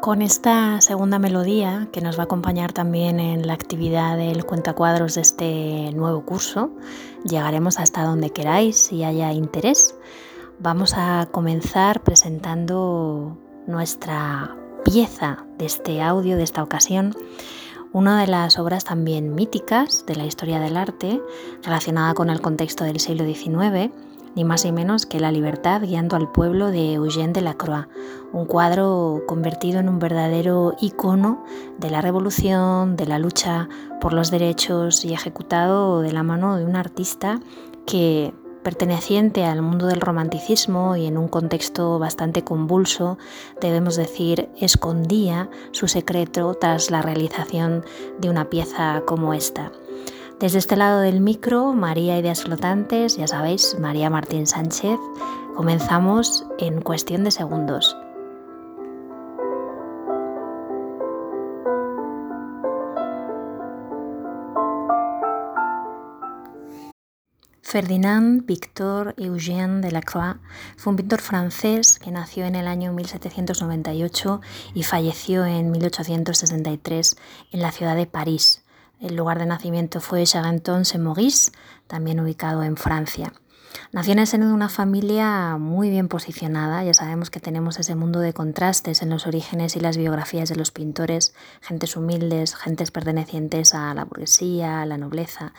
Con esta segunda melodía, que nos va a acompañar también en la actividad del cuentacuadros de este nuevo curso, llegaremos hasta donde queráis si haya interés. Vamos a comenzar presentando nuestra pieza de este audio, de esta ocasión, una de las obras también míticas de la historia del arte, relacionada con el contexto del siglo XIX, ni más ni menos que La libertad guiando al pueblo de Eugène Delacroix, un cuadro convertido en un verdadero icono de la revolución, de la lucha por los derechos y ejecutado de la mano de un artista que perteneciente al mundo del romanticismo y en un contexto bastante convulso, debemos decir, escondía su secreto tras la realización de una pieza como esta. Desde este lado del micro, María Ideas Flotantes, ya sabéis, María Martín Sánchez, comenzamos en cuestión de segundos. Ferdinand Victor Eugène Delacroix fue un pintor francés que nació en el año 1798 y falleció en 1863 en la ciudad de París. El lugar de nacimiento fue Charenton-Saint-Maurice, también ubicado en Francia. Nació en el seno de una familia muy bien posicionada, ya sabemos que tenemos ese mundo de contrastes en los orígenes y las biografías de los pintores, gentes humildes, gentes pertenecientes a la burguesía, a la nobleza.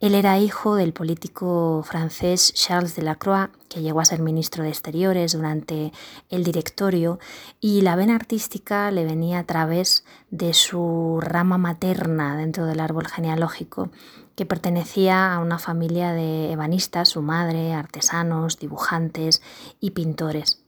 Él era hijo del político francés Charles Delacroix, que llegó a ser ministro de Exteriores durante el directorio, y la vena artística le venía a través de su rama materna dentro del árbol genealógico, que pertenecía a una familia de ebanistas, su madre, artesanos, dibujantes y pintores.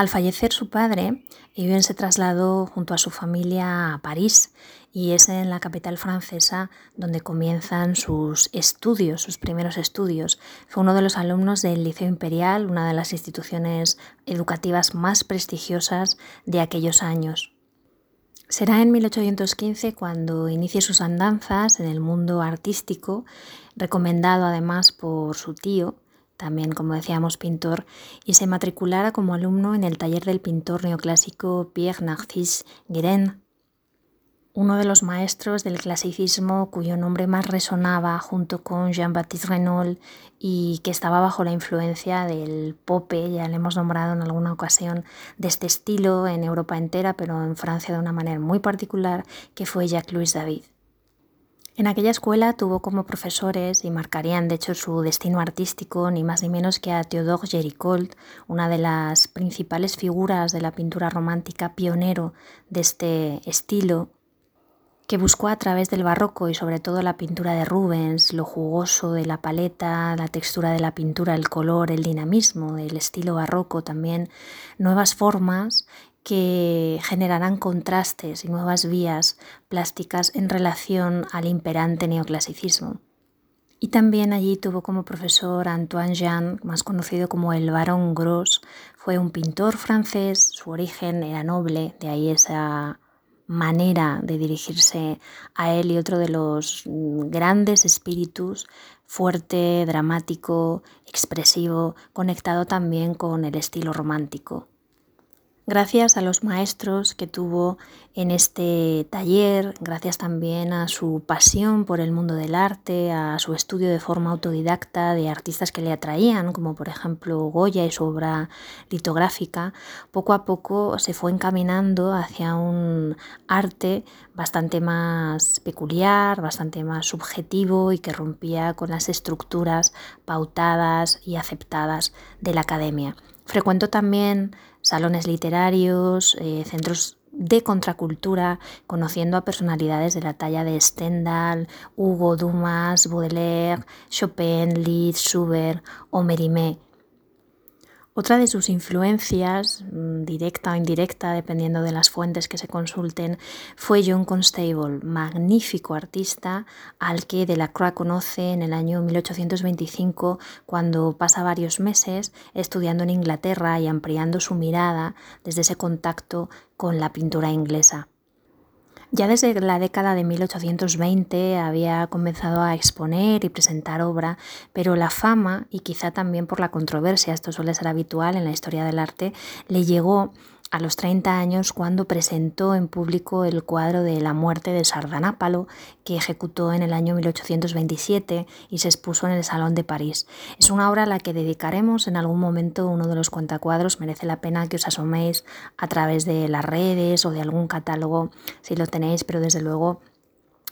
Al fallecer su padre, Eugène se trasladó junto a su familia a París y es en la capital francesa donde comienzan sus estudios, sus primeros estudios. Fue uno de los alumnos del Liceo Imperial, una de las instituciones educativas más prestigiosas de aquellos años. Será en 1815 cuando inicie sus andanzas en el mundo artístico, recomendado además por su tío, también como decíamos pintor, y se matriculara como alumno en el taller del pintor neoclásico Pierre Narcisse Guérin, uno de los maestros del clasicismo cuyo nombre más resonaba junto con Jean-Baptiste Renault y que estaba bajo la influencia del Pope, ya le hemos nombrado en alguna ocasión, de este estilo en Europa entera, pero en Francia de una manera muy particular, que fue Jacques-Louis David. En aquella escuela tuvo como profesores y marcarían de hecho su destino artístico ni más ni menos que a Théodore Géricault, una de las principales figuras de la pintura romántica pionero de este estilo que buscó a través del barroco y sobre todo la pintura de Rubens, lo jugoso de la paleta, la textura de la pintura, el color, el dinamismo del estilo barroco también, nuevas formas que generarán contrastes y nuevas vías plásticas en relación al imperante neoclasicismo. Y también allí tuvo como profesor Antoine Jean, más conocido como el Baron Gros. Fue un pintor francés, su origen era noble, de ahí esa manera de dirigirse a él y otro de los grandes espíritus, fuerte, dramático, expresivo, conectado también con el estilo romántico. Gracias a los maestros que tuvo en este taller, gracias también a su pasión por el mundo del arte, a su estudio de forma autodidacta de artistas que le atraían, como por ejemplo Goya y su obra litográfica, poco a poco se fue encaminando hacia un arte bastante más peculiar, bastante más subjetivo y que rompía con las estructuras pautadas y aceptadas de la academia. Frecuentó también salones literarios, eh, centros de contracultura, conociendo a personalidades de la talla de Stendhal, Hugo Dumas, Baudelaire, Chopin, Liszt, Schubert o Mérimée otra de sus influencias, mm, directa o indirecta, dependiendo de las fuentes que se consulten, fue John Constable, magnífico artista al que Delacroix conoce en el año 1825 cuando pasa varios meses estudiando en Inglaterra y ampliando su mirada desde ese contacto con la pintura inglesa. Ya desde la década de 1820 había comenzado a exponer y presentar obra, pero la fama y quizá también por la controversia, esto suele ser habitual en la historia del arte, le llegó a los 30 años cuando presentó en público el cuadro de La muerte de Sardanápalo que ejecutó en el año 1827 y se expuso en el Salón de París. Es una obra a la que dedicaremos en algún momento uno de los cuentacuadros. Merece la pena que os asoméis a través de las redes o de algún catálogo si lo tenéis, pero desde luego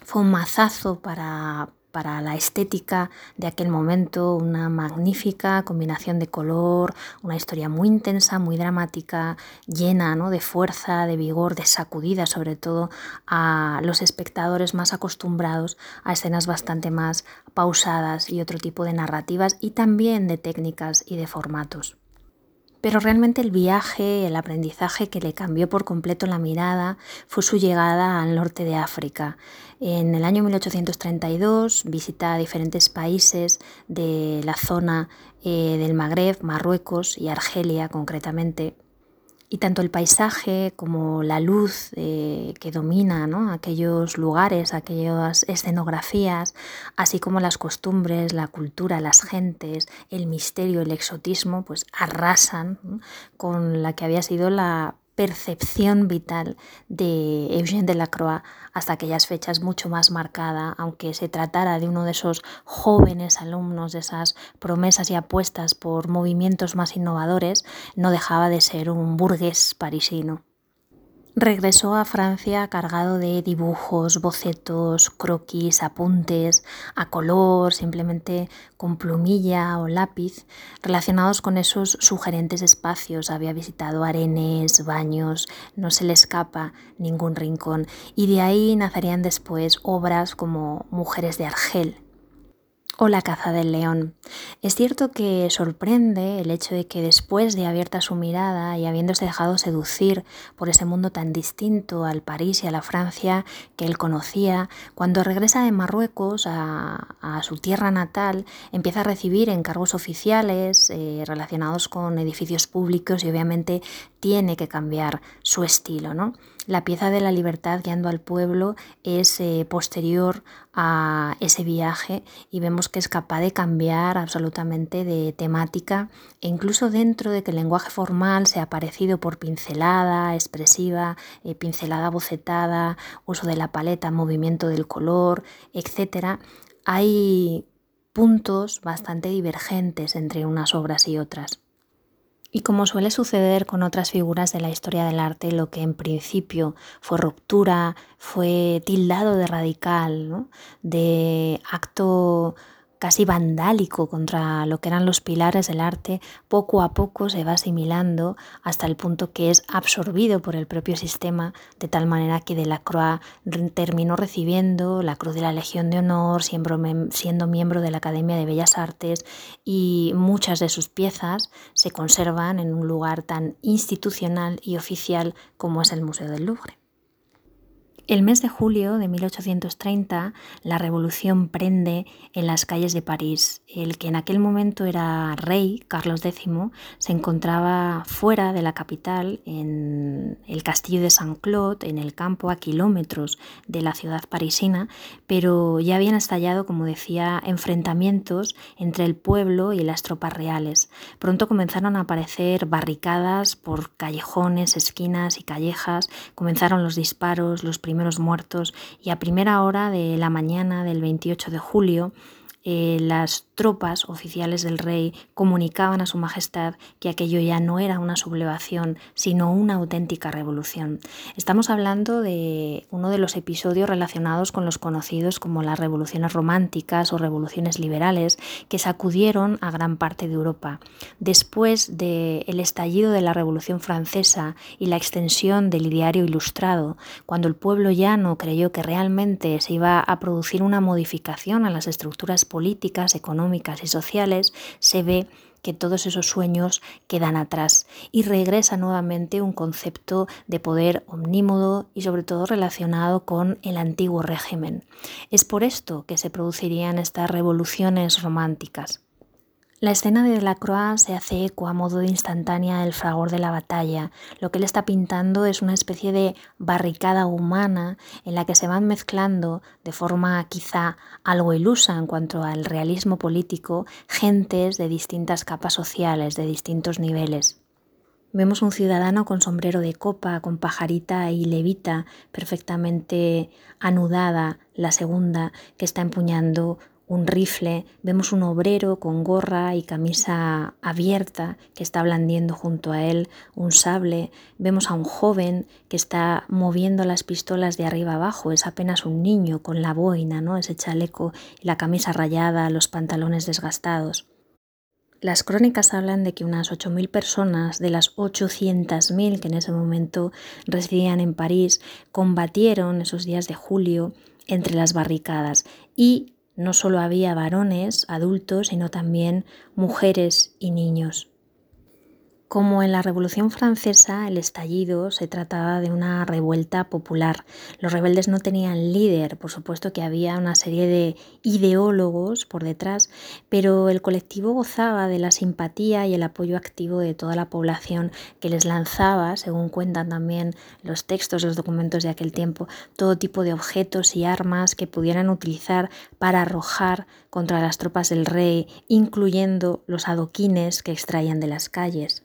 fue un mazazo para, para la estética de aquel momento, una magnífica combinación de color, una historia muy intensa, muy dramática, llena ¿no? de fuerza, de vigor, de sacudida sobre todo a los espectadores más acostumbrados a escenas bastante más pausadas y otro tipo de narrativas y también de técnicas y de formatos. Pero realmente el viaje, el aprendizaje que le cambió por completo la mirada fue su llegada al norte de África. En el año 1832 visita diferentes países de la zona eh, del Magreb, Marruecos y Argelia concretamente, y tanto el paisaje como la luz eh, que domina aquellos lugares, aquellas escenografías, así como las costumbres, la cultura, las gentes, el misterio, el exotismo, pues arrasan con la que había sido la percepción vital de Eugène Delacroix hasta aquellas fechas mucho más marcada, aunque se tratara de uno de esos jóvenes alumnos, de esas promesas y apuestas por movimientos más innovadores, no dejaba de ser un burgués parisino. Regresó a Francia cargado de dibujos, bocetos, croquis, apuntes, a color, simplemente con plumilla o lápiz, relacionados con esos sugerentes espacios. Había visitado arenes, baños, no se le escapa ningún rincón. Y de ahí nacerían después obras como Mujeres de Argel, o la caza del león. Es cierto que sorprende el hecho de que después de abierta su mirada y habiéndose dejado seducir por ese mundo tan distinto al París y a la Francia que él conocía, cuando regresa de Marruecos a, su tierra natal, empieza a recibir encargos oficiales eh, relacionados con edificios públicos y obviamente tiene que cambiar su estilo. ¿no? La pieza de la libertad guiando al pueblo es eh, posterior a ese viaje y vemos que es capaz de cambiar absolutamente de temática e incluso dentro de que el lenguaje formal sea parecido por pincelada expresiva, eh, pincelada bocetada, uso de la paleta, movimiento del color, etc., hay puntos bastante divergentes entre unas obras y otras. Y como suele suceder con otras figuras de la historia del arte, lo que en principio fue ruptura, fue tildado de radical, de acto casi vandálico contra lo que eran los pilares del arte, poco a poco se va asimilando hasta el punto que es absorbido por el propio sistema, de tal manera que Delacroix terminó recibiendo la Cruz de la Legión de Honor, siendo miembro de la Academia de Bellas Artes y muchas de sus piezas se conservan en un lugar tan institucional y oficial como es el Museo del Louvre. El mes de julio de 1830 la revolución prende en las calles de París. El que en aquel momento era rey, Carlos X, se encontraba fuera de la capital, en el castillo de Saint-Claude, en el campo a kilómetros de la ciudad parisina, pero ya habían estallado, como decía, enfrentamientos entre el pueblo y las tropas reales. Pronto comenzaron a aparecer barricadas por callejones, esquinas y callejas, comenzaron los disparos, los primeros muertos. Y a primera hora de la mañana del 28 de julio eh, las tropas oficiales del rey comunicaban a su majestad que aquello ya no era una sublevación, sino una auténtica revolución. Estamos hablando de uno de los episodios relacionados con los conocidos como las revoluciones románticas o revoluciones liberales que sacudieron a gran parte de Europa. Después del estallido de la Revolución Francesa y la extensión del ideario ilustrado, cuando el pueblo llano creyó que realmente se iba a producir una modificación a las estructuras políticas, económicas y sociales, se ve que todos esos sueños quedan atrás y regresa nuevamente un concepto de poder omnímodo y sobre todo relacionado con el antiguo régimen. Es por esto que se producirían estas revoluciones románticas. La escena de Delacroix se hace eco a modo de instantánea del fragor de la batalla. Lo que él está pintando es una especie de barricada humana en la que se van mezclando de forma quizá algo ilusa en cuanto al realismo político gentes de distintas capas sociales, de distintos niveles. Vemos un ciudadano con sombrero de copa, con pajarita y levita perfectamente anudada, la segunda que está empuñando un rifle, vemos un obrero con gorra y camisa abierta que está blandiendo junto a él un sable, vemos a un joven que está moviendo las pistolas de arriba abajo, es apenas un niño con la boina, ¿no? ese chaleco y la camisa rayada, los pantalones desgastados. Las crónicas hablan de que unas 8.000 personas de las 800.000 que en ese momento residían en París combatieron esos días de julio entre las barricadas y no solo había varones, adultos, sino también mujeres y niños. Como en la Revolución Francesa, el estallido se trataba de una revuelta popular. Los rebeldes no tenían líder, por supuesto que había una serie de ideólogos por detrás, pero el colectivo gozaba de la simpatía y el apoyo activo de toda la población que les lanzaba, según cuentan también los textos, los documentos de aquel tiempo, todo tipo de objetos y armas que pudieran utilizar para arrojar contra las tropas del rey, incluyendo los adoquines que extraían de las calles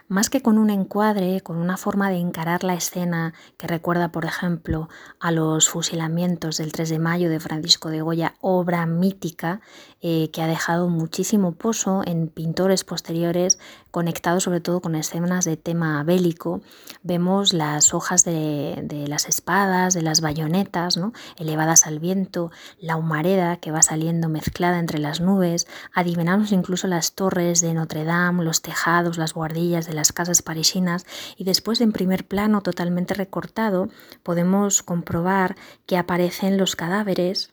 más que con un encuadre, con una forma de encarar la escena que recuerda, por ejemplo, a los fusilamientos del 3 de mayo de Francisco de Goya, obra mítica eh, que ha dejado muchísimo pozo en pintores posteriores conectados sobre todo con escenas de tema bélico. Vemos las hojas de, las espadas, de las bayonetas, ¿no? elevadas al viento, la humareda que va saliendo mezclada entre las nubes, adivinamos incluso las torres de Notre Dame, los tejados, las guardillas de las casas parisinas y después en primer plano totalmente recortado podemos comprobar que aparecen los cadáveres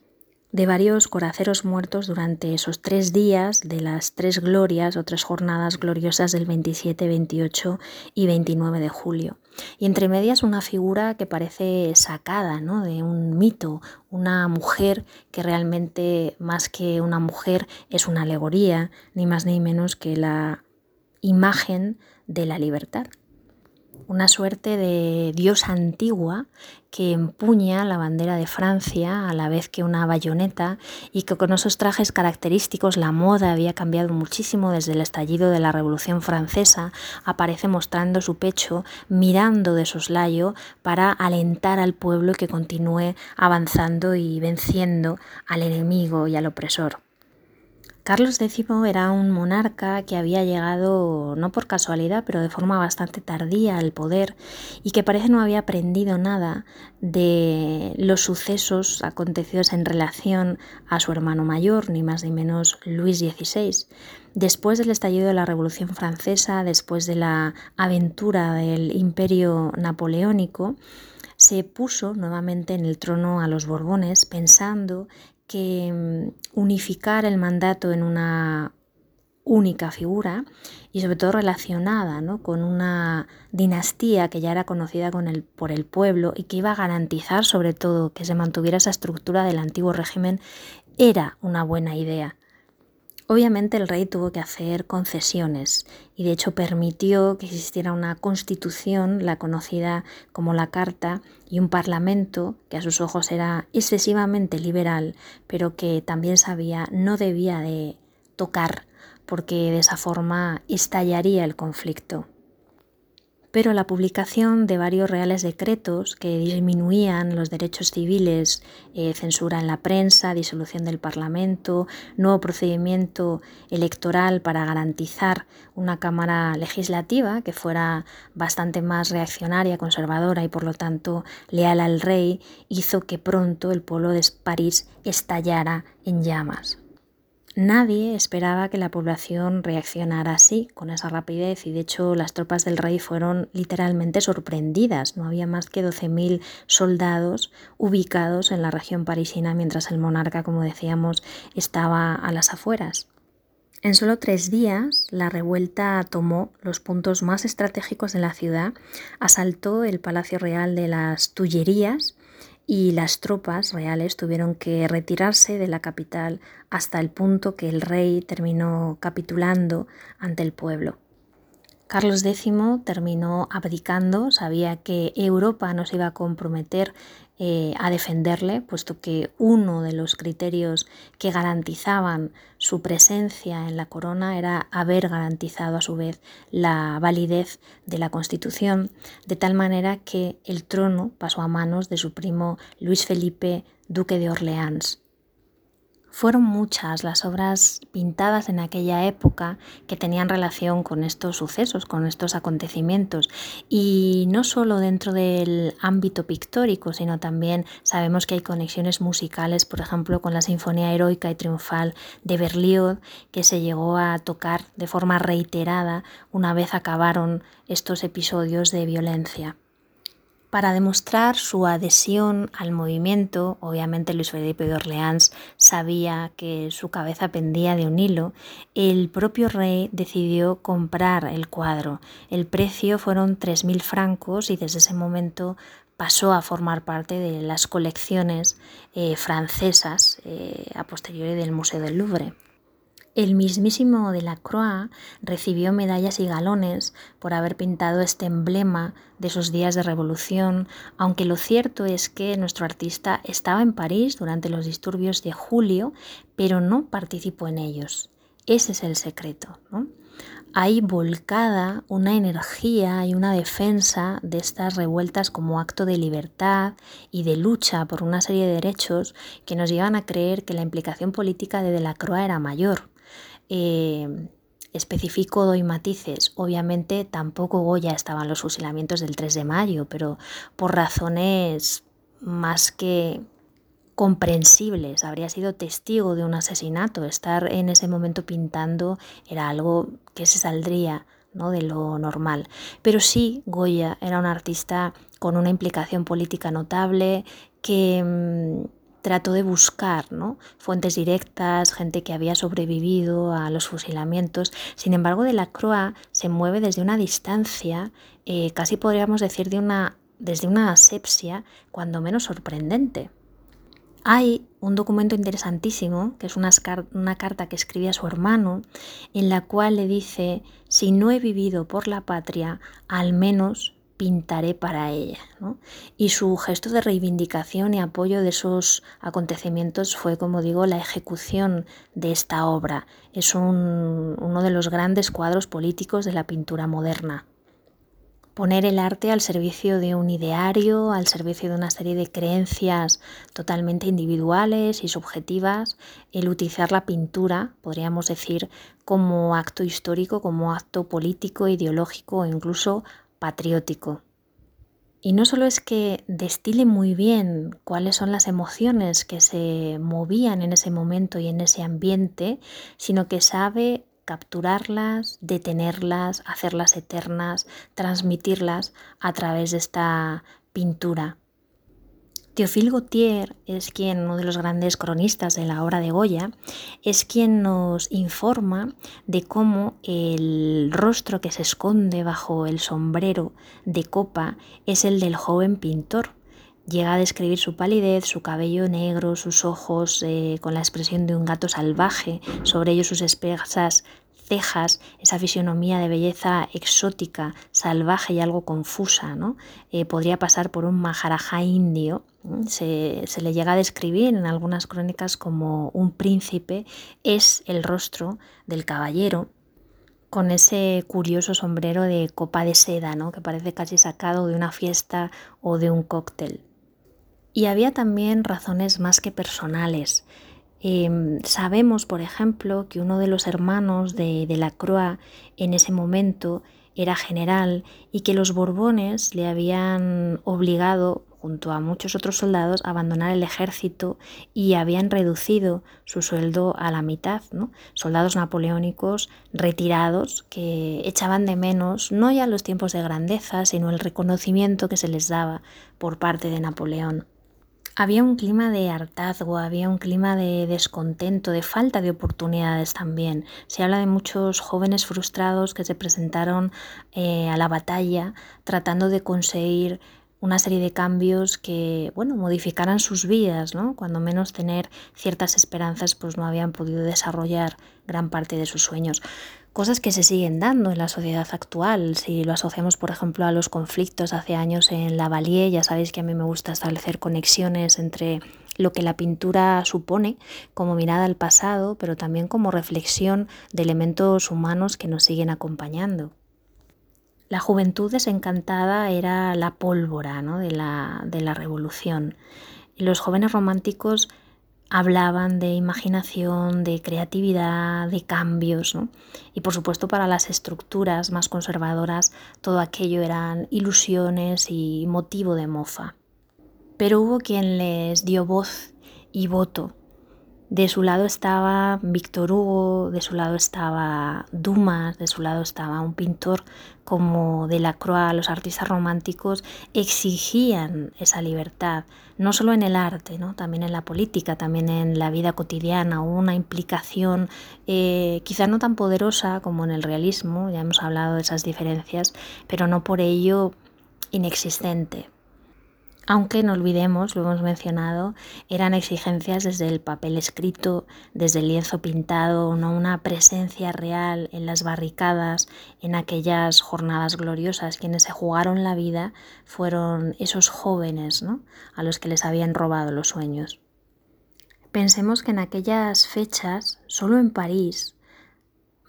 de varios coraceros muertos durante esos tres días de las tres glorias o tres jornadas gloriosas del 27, 28 y 29 de julio. Y entre medias una figura que parece sacada ¿no? de un mito, una mujer que realmente más que una mujer es una alegoría, ni más ni menos que la imagen de la libertad. Una suerte de diosa antigua que empuña la bandera de Francia a la vez que una bayoneta y que con esos trajes característicos la moda había cambiado muchísimo desde el estallido de la Revolución Francesa, aparece mostrando su pecho, mirando de soslayo para alentar al pueblo que continúe avanzando y venciendo al enemigo y al opresor. Carlos X era un monarca que había llegado, no por casualidad, pero de forma bastante tardía al poder y que parece no había aprendido nada de los sucesos acontecidos en relación a su hermano mayor, ni más ni menos Luis XVI. Después del estallido de la Revolución Francesa, después de la aventura del imperio napoleónico, se puso nuevamente en el trono a los Borbones pensando que mm, unificar el mandato en una única figura y sobre todo relacionada con una dinastía que ya era conocida con el, por el pueblo y que iba a garantizar sobre todo que se mantuviera esa estructura del antiguo régimen, era una buena idea. Obviamente el rey tuvo que hacer concesiones y de hecho permitió que existiera una constitución, la conocida como la Carta, y un parlamento que a sus ojos era excesivamente liberal, pero que también sabía no debía de tocar porque de esa forma estallaría el conflicto pero la publicación de varios reales decretos que disminuían los derechos civiles, eh, censura en la prensa, disolución del Parlamento, nuevo procedimiento electoral para garantizar una Cámara legislativa que fuera bastante más reaccionaria, conservadora y por lo tanto leal al rey, hizo que pronto el pueblo de París estallara en llamas. Nadie esperaba que la población reaccionara así, con esa rapidez, y de hecho las tropas del rey fueron literalmente sorprendidas. No había más que 12.000 soldados ubicados en la región parisina mientras el monarca, como decíamos, estaba a las afueras. En solo tres días, la revuelta tomó los puntos más estratégicos de la ciudad, asaltó el Palacio Real de las Tullerías, y las tropas reales tuvieron que retirarse de la capital hasta el punto que el rey terminó capitulando ante el pueblo. Carlos X terminó abdicando, sabía que Europa no se iba a comprometer eh, a defenderle, puesto que uno de los criterios que garantizaban su presencia en la corona era haber garantizado a su vez la validez de la Constitución, de tal manera que el trono pasó a manos de su primo Luis Felipe, duque de Orleans. Fueron muchas las obras pintadas en aquella época que tenían relación con estos sucesos, con estos acontecimientos. Y no solo dentro del ámbito pictórico, sino también sabemos que hay conexiones musicales, por ejemplo, con la Sinfonía Heroica y Triunfal de Berlioz, que se llegó a tocar de forma reiterada una vez acabaron estos episodios de violencia. Para demostrar su adhesión al movimiento, obviamente Luis Felipe de Orleans sabía que su cabeza pendía de un hilo, el propio rey decidió comprar el cuadro. El precio fueron 3.000 francos y desde ese momento pasó a formar parte de las colecciones eh, francesas eh, a posteriori del Museo del Louvre. El mismísimo Delacroix recibió medallas y galones por haber pintado este emblema de esos días de revolución, aunque lo cierto es que nuestro artista estaba en París durante los disturbios de julio, pero no participó en ellos. Ese es el secreto. Hay volcada una energía y una defensa de estas revueltas como acto de libertad y de lucha por una serie de derechos que nos llevan a creer que la implicación política de Delacroix era mayor. Eh, especifico, doy matices. Obviamente tampoco Goya estaba en los fusilamientos del 3 de mayo, pero por razones más que comprensibles. Habría sido testigo de un asesinato. Estar en ese momento pintando era algo que se saldría ¿no? de lo normal. Pero sí, Goya era un artista con una implicación política notable que mm, trató de buscar ¿no? fuentes directas, gente que había sobrevivido a los fusilamientos. Sin embargo, de la Croix se mueve desde una distancia, eh, casi podríamos decir de una, desde una asepsia, cuando menos sorprendente. Hay un documento interesantísimo, que es una, una, carta que escribe a su hermano, en la cual le dice, si no he vivido por la patria, al menos pintaré para ella. Y su gesto de reivindicación y apoyo de esos acontecimientos fue, como digo, la ejecución de esta obra. Es uno de los grandes cuadros políticos de la pintura moderna. Poner el arte al servicio de un ideario, al servicio de una serie de creencias totalmente individuales y subjetivas, el utilizar la pintura, podríamos decir, como acto histórico, como acto político, ideológico incluso patriótico. Y no solo es que destile muy bien cuáles son las emociones que se movían en ese momento y en ese ambiente, sino que sabe capturarlas, detenerlas, hacerlas eternas, transmitirlas a través de esta pintura. Théophile Gautier es quien, uno de los grandes cronistas de la obra de Goya, es quien nos informa de cómo el rostro que se esconde bajo el sombrero de copa es el del joven pintor. Llega a describir su palidez, su cabello negro, sus ojos eh, con la expresión de un gato salvaje, sobre ellos sus espesas cejas, esa fisionomía de belleza exótica, salvaje y algo confusa, ¿no? Eh, podría pasar por un maharaja indio. Se, se, le llega a describir en algunas crónicas como un príncipe, es el rostro del caballero con ese curioso sombrero de copa de seda, ¿no? que parece casi sacado de una fiesta o de un cóctel. Y había también razones más que personales. Em, sabemos, por ejemplo, que uno de los hermanos de, la Croix en ese momento era general y que los Borbones le habían obligado, junto a muchos otros soldados, a abandonar el ejército y habían reducido su sueldo a la mitad. Soldados napoleónicos retirados que echaban de menos no ya los tiempos de grandeza, sino el reconocimiento que se les daba por parte de Napoleón había un clima de hartazgo, había un clima de descontento, de falta de oportunidades también. Se habla de muchos jóvenes frustrados que se presentaron eh, a la batalla tratando de conseguir una serie de cambios que, bueno, modificaran sus vidas, ¿no? Cuando menos tener ciertas esperanzas, pues no habían podido desarrollar gran parte de sus sueños. Cosas que se siguen dando en la sociedad actual. Si lo asociamos, por ejemplo, a los conflictos hace años en la Valier, ya sabéis que a mí me gusta establecer conexiones entre lo que la pintura supone como mirada al pasado, pero también como reflexión de elementos humanos que nos siguen acompañando. La juventud desencantada era la pólvora de, la, de la revolución. los jóvenes románticos hablaban de imaginación, de creatividad, de cambios. Y por supuesto para las estructuras más conservadoras todo aquello eran ilusiones y motivo de mofa. Pero hubo quien les dio voz y voto de su lado estaba Víctor Hugo, de su lado estaba Dumas, de su lado estaba un pintor como Delacroix. Los artistas románticos exigían esa libertad, no solo en el arte, ¿no? también en la política, también en la vida cotidiana, una implicación eh, quizá no tan poderosa como en el realismo, ya hemos hablado de esas diferencias, pero no por ello inexistente aunque no olvidemos, lo hemos mencionado, eran exigencias desde el papel escrito, desde el lienzo pintado, no una presencia real en las barricadas, en aquellas jornadas gloriosas. Quienes se jugaron la vida fueron esos jóvenes ¿no? a los que les habían robado los sueños. Pensemos que en aquellas fechas, solo en París,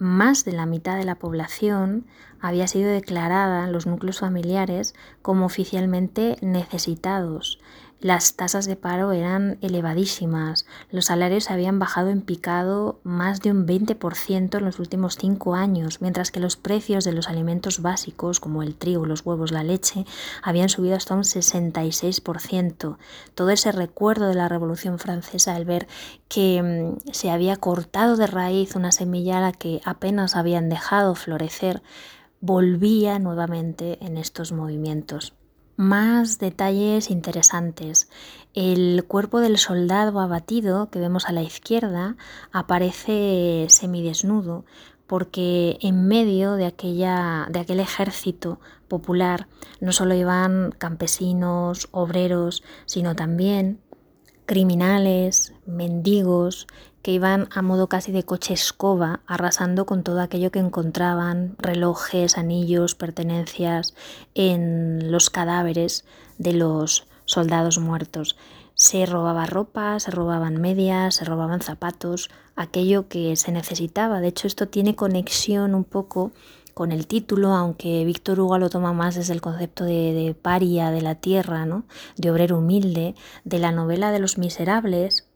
más de la mitad de la población había sido declarada en los núcleos familiares como oficialmente necesitados las tasas de paro eran elevadísimas, los salarios habían bajado en picado más de un 20% en los últimos cinco años, mientras que los precios de los alimentos básicos como el trigo, los huevos, la leche, habían subido hasta un 66%. Todo ese recuerdo de la Revolución Francesa, al ver que mm, se había cortado de raíz una semilla a la que apenas habían dejado florecer, volvía nuevamente en estos movimientos más detalles interesantes. El cuerpo del soldado abatido que vemos a la izquierda aparece semidesnudo porque en medio de, aquella, de aquel ejército popular no solo iban campesinos, obreros, sino también criminales, mendigos, que iban a modo casi de coche escoba, arrasando con todo aquello que encontraban, relojes, anillos, pertenencias, en los cadáveres de los soldados muertos. Se robaba ropa, se robaban medias, se robaban zapatos, aquello que se necesitaba. De hecho, esto tiene conexión un poco con el título, aunque Víctor Hugo lo toma más desde el concepto de, paria de la tierra, ¿no? de obrero humilde, de la novela de los miserables,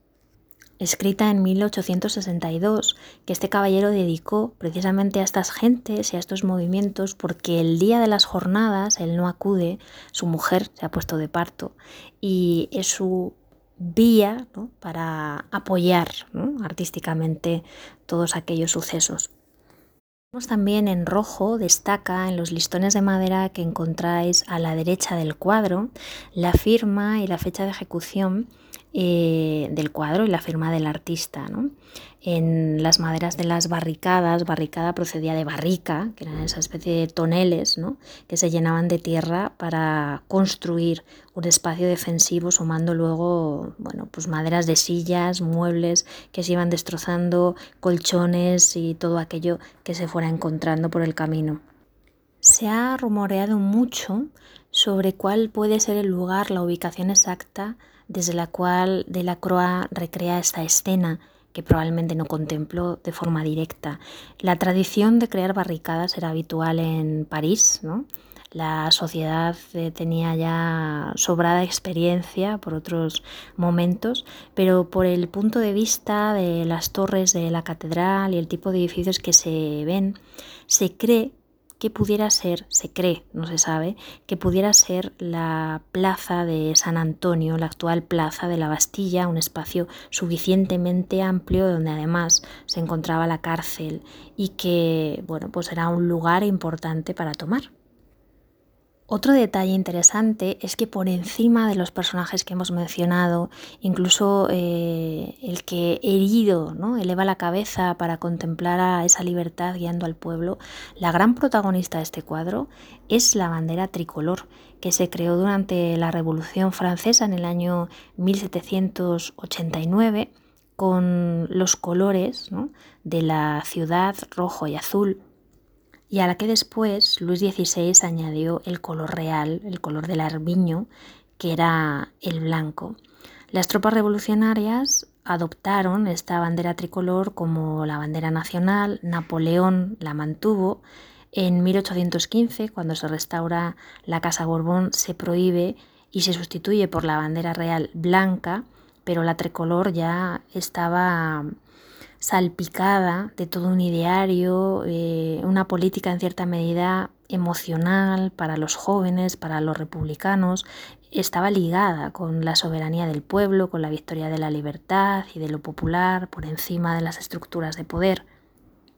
escrita en 1862, que este caballero dedicó precisamente a estas gentes y a estos movimientos porque el día de las jornadas él no acude, su mujer se ha puesto de parto y es su vía para apoyar artísticamente todos aquellos sucesos. También en rojo destaca en los listones de madera que encontráis a la derecha del cuadro la firma y la fecha de ejecución eh, del cuadro y la firma del artista. En las maderas de las barricadas, barricada procedía de barrica, que eran esa especie de toneles que se llenaban de tierra para construir un espacio defensivo, sumando luego bueno, pues maderas de sillas, muebles que se iban destrozando, colchones y todo aquello que se fuera encontrando por el camino. Se ha rumoreado mucho sobre cuál puede ser el lugar, la ubicación exacta desde la cual Delacroix recrea esta escena que probablemente no contempló de forma directa. La tradición de crear barricadas era habitual en París, ¿no? La sociedad eh, tenía ya sobrada experiencia por otros momentos, pero por el punto de vista de las torres de la catedral y el tipo de edificios que se ven, se cree que pudiera ser, se cree, no se sabe, que pudiera ser la plaza de San Antonio, la actual plaza de la Bastilla, un espacio suficientemente amplio donde además se encontraba la cárcel y que, bueno, pues era un lugar importante para tomar. Otro detalle interesante es que por encima de los personajes que hemos mencionado, incluso eh, el que herido ¿no? eleva la cabeza para contemplar a esa libertad guiando al pueblo, la gran protagonista de este cuadro es la bandera tricolor, que se creó durante la Revolución Francesa en el año 1789 con los colores de la ciudad rojo y azul y a la que después Luis XVI añadió el color real, el color del armiño, que era el blanco. Las tropas revolucionarias adoptaron esta bandera tricolor como la bandera nacional, Napoleón la mantuvo, en 1815, cuando se restaura la Casa Borbón, se prohíbe y se sustituye por la bandera real blanca, pero la tricolor ya estaba salpicada de todo un ideario, eh, una política en cierta medida emocional para los jóvenes, para los republicanos, estaba ligada con la soberanía del pueblo, con la victoria de la libertad y de lo popular por encima de las estructuras de poder.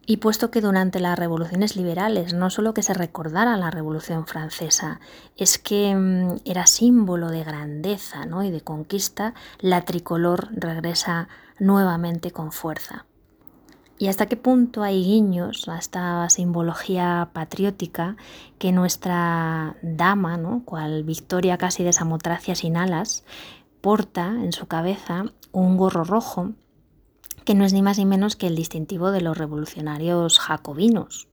Y puesto que durante las revoluciones liberales no solo que se recordara la Revolución Francesa, es que mm, era símbolo de grandeza ¿no? y de conquista, la tricolor regresa nuevamente con fuerza. ¿Y hasta qué punto hay guiños a esta simbología patriótica que nuestra dama, ¿no? cual Victoria casi de Samotracia sin alas, porta en su cabeza un gorro rojo que no es ni más ni menos que el distintivo de los revolucionarios jacobinos,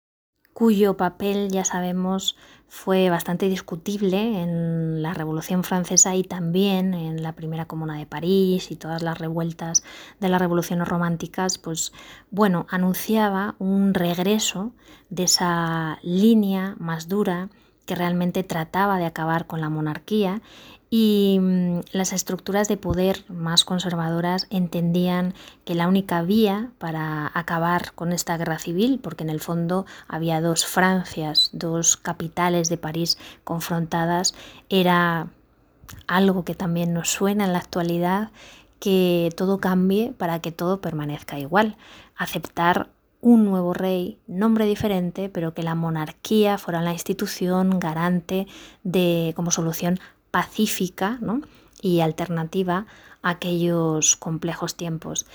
cuyo papel ya sabemos fue bastante discutible en la Revolución Francesa y también en la Primera Comuna de París y todas las revueltas de las revoluciones románticas, pues bueno, anunciaba un regreso de esa línea más dura que realmente trataba de acabar con la monarquía y mm, las estructuras de poder más conservadoras entendían que la única vía para acabar con esta guerra civil, porque en el fondo había dos Francias, dos capitales de París confrontadas, era algo que también nos suena en la actualidad, que todo cambie para que todo permanezca igual, aceptar un nuevo rey, nombre diferente, pero que la monarquía fuera la institución garante de como solución pacífica y alternativa a aquellos complejos tiempos.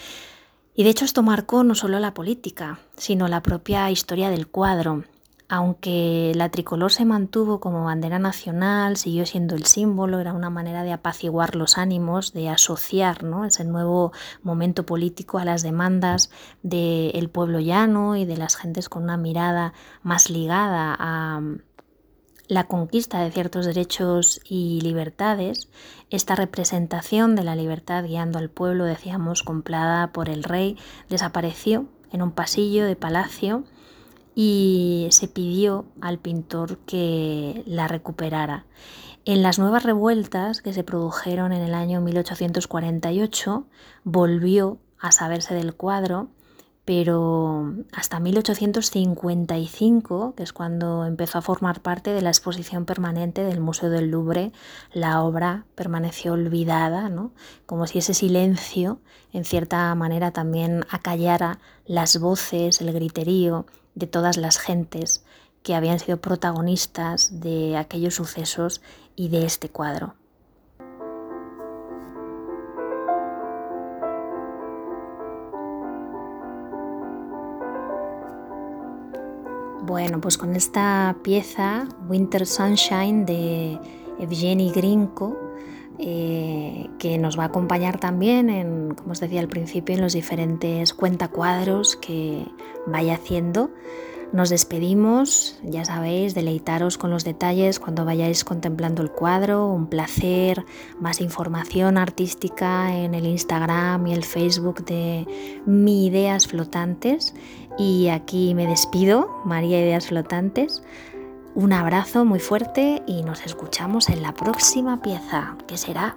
Y de hecho esto marcó no solo la política, sino la propia historia del cuadro. Aunque la tricolor se mantuvo como bandera nacional, siguió siendo el símbolo, era una manera de apaciguar los ánimos, de asociar ese nuevo momento político a las demandas del pueblo llano y de las gentes con una mirada más ligada a, la conquista de ciertos derechos y libertades, esta representación de la libertad guiando al pueblo, decíamos, complada por el rey, desapareció en un pasillo de palacio y se pidió al pintor que la recuperara. En las nuevas revueltas que se produjeron en el año 1848 volvió a saberse del cuadro pero hasta 1855, que es cuando empezó a formar parte de la exposición permanente del Museo del Louvre, la obra permaneció olvidada, ¿no? como si ese silencio, en cierta manera, también acallara las voces, el griterío de todas las gentes que habían sido protagonistas de aquellos sucesos y de este cuadro. Bueno, pues con esta pieza, Winter Sunshine de Evgeny Grinko, eh, que nos va a acompañar también, en, como os decía al principio, en los diferentes cuentacuadros que vaya haciendo. Nos despedimos, ya sabéis, deleitaros con los detalles cuando vayáis contemplando el cuadro, un placer, más información artística en el Instagram y el Facebook de Mi Ideas Flotantes. Y aquí me despido, María Ideas Flotantes. Un abrazo muy fuerte y nos escuchamos en la próxima pieza, que será